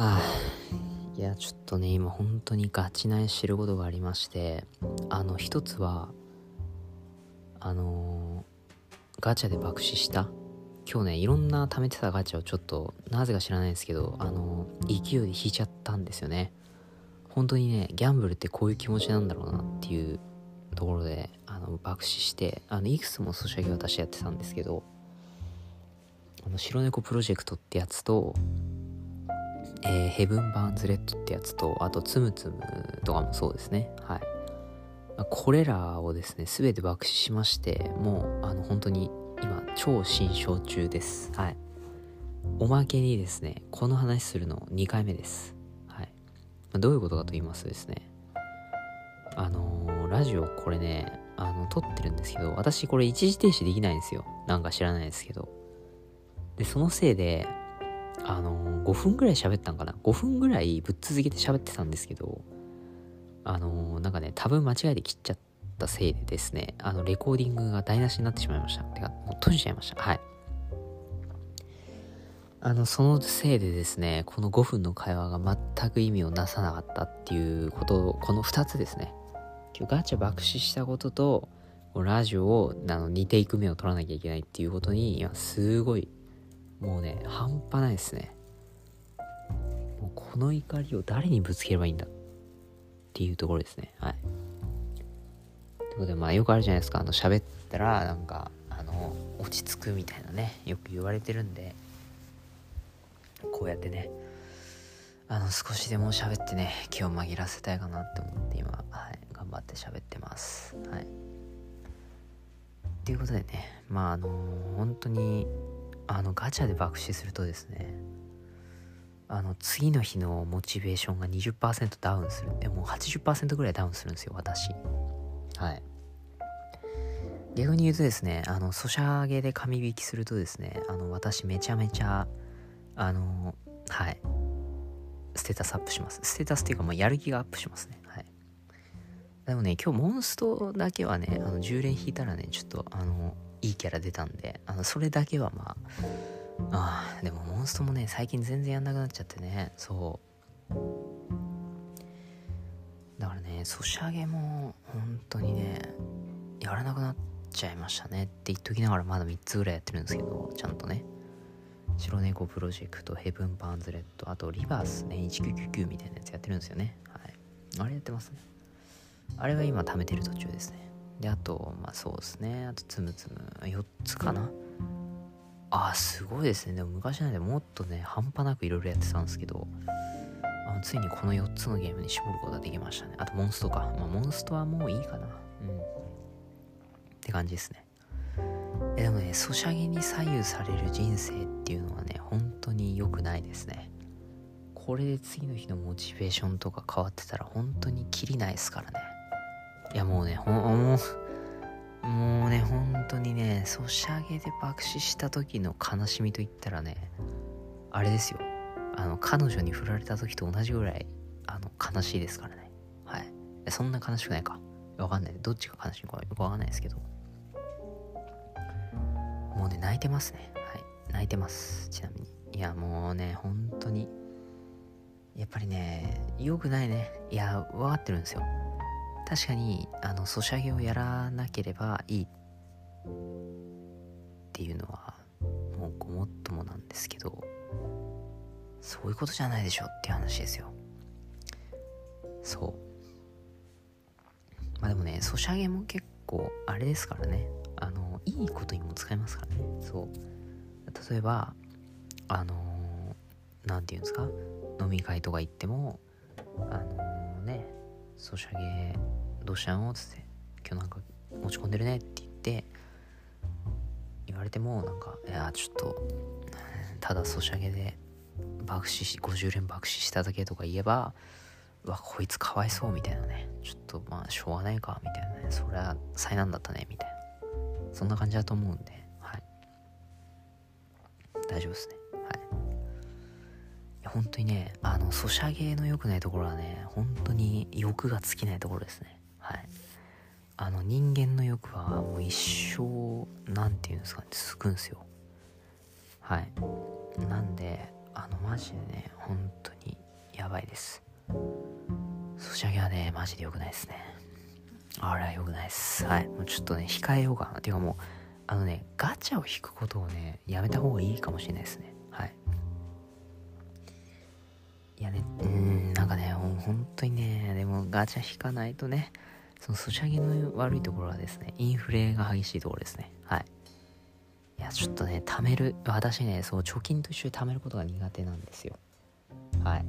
はあいやちょっとね今本当にガチな知ることがありましてあの一つはあのー、ガチャで爆死した今日ねいろんな貯めてたガチャをちょっとなぜか知らないですけどあのー、勢いで引いちゃったんですよね。本当にねギャンブルってこういう気持ちなんだろうなっていうところであの爆死してあのいくつもソシャゲ私やってたんですけどあの白猫プロジェクトってやつとえー、ヘブン・バーンズ・レッドってやつと、あと、つむつむとかもそうですね。はい。これらをですね、すべて爆死しまして、もう、あの、本当に、今、超新章中です。はい。おまけにですね、この話するの2回目です。はい。ま、どういうことかと言いますとですね、あのー、ラジオこれね、あの、撮ってるんですけど、私これ一時停止できないんですよ。なんか知らないですけど。で、そのせいで、あの、5分ぐらい喋ったんかな ?5 分ぐらいぶっ続けて喋ってたんですけど、あのー、なんかね、多分間違えて切っちゃったせいでですね、あの、レコーディングが台無しになってしまいました。てか、もう閉じちゃいました。はい。あの、そのせいでですね、この5分の会話が全く意味をなさなかったっていうことこの2つですね。今日ガチャ爆死したことと、ラジオをあの2テイク目を取らなきゃいけないっていうことに、今すごいもうね半端ないですね。もうこの怒りを誰にぶつければいいんだっていうところですね。はい。ということでまあよくあるじゃないですか。あの喋ったらなんかあの落ち着くみたいなねよく言われてるんで。こうやってね。あの少しでも喋ってね気を紛らせたいかなって思って今、はい、頑張って喋ってます。はい。ということでねまああのー、本当にあのガチャで爆死するとですねあの次の日のモチベーションが20%ダウンする。でもう80%ぐらいダウンするんですよ私。はい。逆に言うとですねあのソシャゲで紙引きするとですねあの私めちゃめちゃあのはい。ステータスアップします。ステータスっていうかもうやる気がアップしますね。はい。でもね今日モンストだけはねあの10連引いたらねちょっとあのいいキャラ出たんで、あの、それだけはまあ、あ、でもモンストもね、最近全然やんなくなっちゃってね、そう。だからね、ソシャゲも、本当にね、やらなくなっちゃいましたねって言っときながらまだ3つぐらいやってるんですけど、ちゃんとね。白猫プロジェクト、ヘブン・バーンズ・レッド、あとリバースね、1999みたいなやつやってるんですよね。はい。あれやってますね。あれは今貯めてる途中ですね。であとまあそうですね。あとつむつむ4つかな。あすごいですね。でも昔なんでもっとね半端なくいろいろやってたんですけどあのついにこの4つのゲームに絞ることができましたね。あとモンストか。まあモンストはもういいかな。うん。って感じですね。えでもねソシャゲに左右される人生っていうのはね本当に良くないですね。これで次の日のモチベーションとか変わってたら本当にキリないですからね。いやもうねほもうもうね本当にねソシャゲで爆死した時の悲しみといったらねあれですよ。あの彼女に振られた時と同じぐらいあの悲しいですからね。はい。そんな悲しくないか。わかんない。どっちが悲しいかよくわかんないですけど。もうね泣いてますね。はい。泣いてます。ちなみに。いやもうね本当にやっぱりね良くないね。いや分かってるんですよ。確かにあのソシャゲをやらなければいいっていうのはもうごもっともなんですけどそういうことじゃないでしょっていう話ですよ。そう。まあでもねソシャゲも結構あれですからね。あのいいことにも使えますからね。そう。例えばあの何て言うんですか？飲み会とか行ってもあのねソシャゲどうしたの?」っつって「今日なんか持ち込んでるね」って言って言われてもなんか「いやちょっとただソシャゲで爆死し50連爆死しただけとか言えばわこいつかわいそうみたいなね。ちょっとまあしょうがないかみたいなね。それは災難だったねみたいな。そんな感じだと思うんではい。大丈夫ですね。本当にねあのソシャゲの良くないところはね本当に欲が尽きないところですね。はい。あの人間の欲はもう一生何て言うんですかね続くんですよ。はい。なんであのマジでね本当にやばいです。ソシャゲはねマジで良くないですね。あれは良くないです。はい。もうちょっとね控えようかな。ていうかもうあのねガチャを引くことをねやめた方がいいかもしれないですね。はい。いやね。うん。なんかね本当にねでもガチャ引かないとねそのソシャゲの悪いところはですねインフレが激しいところですね。はい。いやちょっとね貯める私ねそう貯金と一緒に貯めることが苦手なんですよ。はい。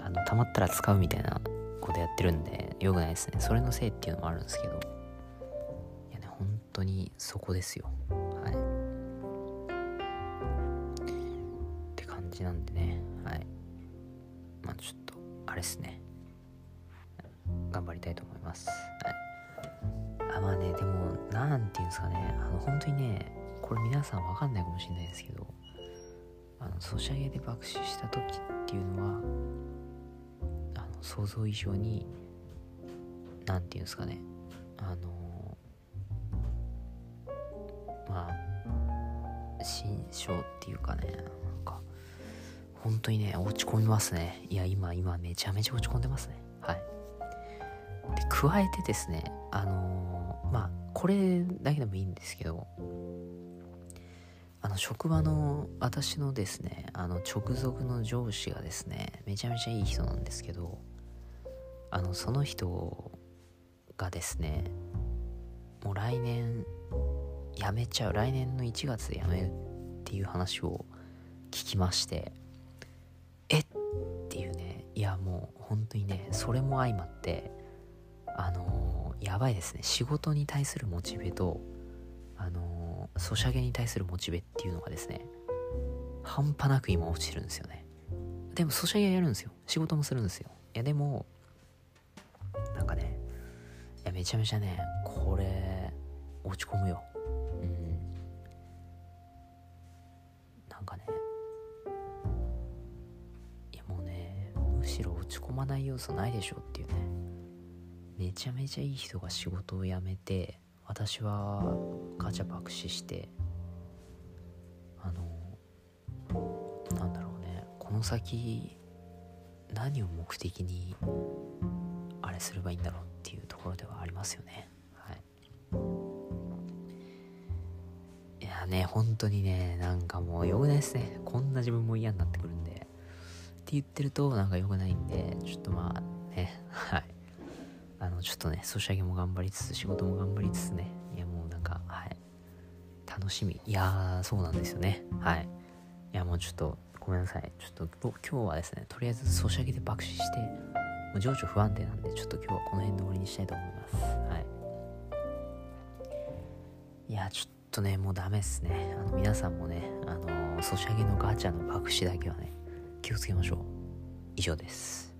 あの貯まったら使うみたいなことやってるんでよくないですね。それのせいっていうのもあるんですけど。いやね本当にそこですよ。はい。って感じなんでねあれっすね。頑張りたいと思います。はいあまあねでも何て言うんですかね。あの本当にねこれ皆さん分かんないかもしれないですけどあのソシャゲで爆死した時っていうのはあの想像以上に何て言うんですかね。あのまあ心象っていうかね。本当にね落ち込みますね。いや今今めちゃめちゃ落ち込んでますね。はい。で加えてですねあのまあこれだけでもいいんですけどあの職場の私のですねあの直属の上司がですねめちゃめちゃいい人なんですけどあのその人がですねもう来年辞めちゃう来年の1月で辞めるっていう話を聞きまして本当にねそれも相まってあのー、やばいですね。仕事に対するモチベとあのソシャゲに対するモチベっていうのがですね半端なく今落ちてるんですよね。でもソシャゲやるんですよ。仕事もするんですよ。いやでもなんかねいやめちゃめちゃねこれ落ち込むよ。しろ落ち込まない要素ないでしょっていうね。めちゃめちゃいい人が仕事を辞めて私はガチャ爆死してあのなんだろうね。この先何を目的にあれすればいいんだろうっていうところではありますよね。はい。いやね本当にねなんかもうよくないですね。こんな自分も嫌になってくるんで。言ってるとなんかよくないんでちょっとまあねはい。あのちょっとねソシャゲも頑張りつつ仕事も頑張りつつねいやもうなんかはい。楽しみ。いやーそうなんですよね。はい。いやもうちょっとごめんなさい。ちょっと今日はですねとりあえずソシャゲで爆死してもう情緒不安定なんでちょっと今日はこの辺で終わりにしたいと思います。はい。いやちょっとねもうダメっすね。あの皆さんもねあのソシャゲのガチャの爆死だけはね気をつけましょう。以上です。